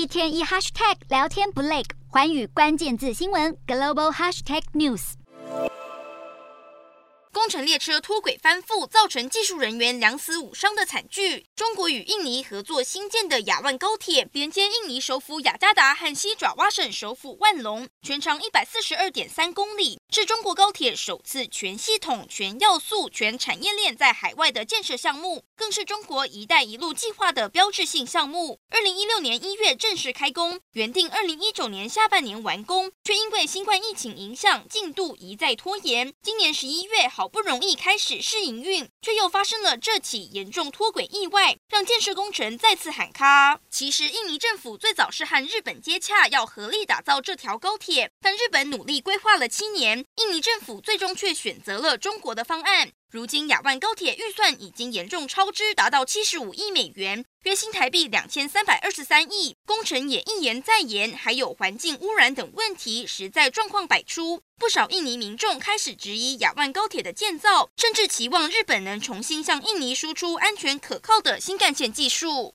一天一 hashtag 聊天不累，寰宇关键字新闻 global hashtag news。工程列车脱轨翻覆，造成技术人员两死五伤的惨剧。中国与印尼合作新建的雅万高铁，连接印尼首府雅加达和西爪哇省首府万隆，全长一百四十二点三公里，是中国高铁首次全系统、全要素、全产业链在海外的建设项目，更是中国“一带一路”计划的标志性项目。二零一六年一月正式开工，原定二零一九年下半年完工，却因为新冠疫情影响，进度一再拖延。今年十一月，好不容易开始试营运，却又发生了这起严重脱轨意外，让建设工程再次喊卡。其实，印尼政府最早是和日本接洽，要合力打造这条高铁，但日本努力规划了七年，印尼政府最终却选择了中国的方案。如今，亚万高铁预算已经严重超支，达到七十五亿美元，约新台币两千三百二十三亿。工程也一延再延，还有环境污染等问题，实在状况百出。不少印尼民众开始质疑亚万高铁的建造，甚至期望日本能重新向印尼输出安全可靠的新干线技术。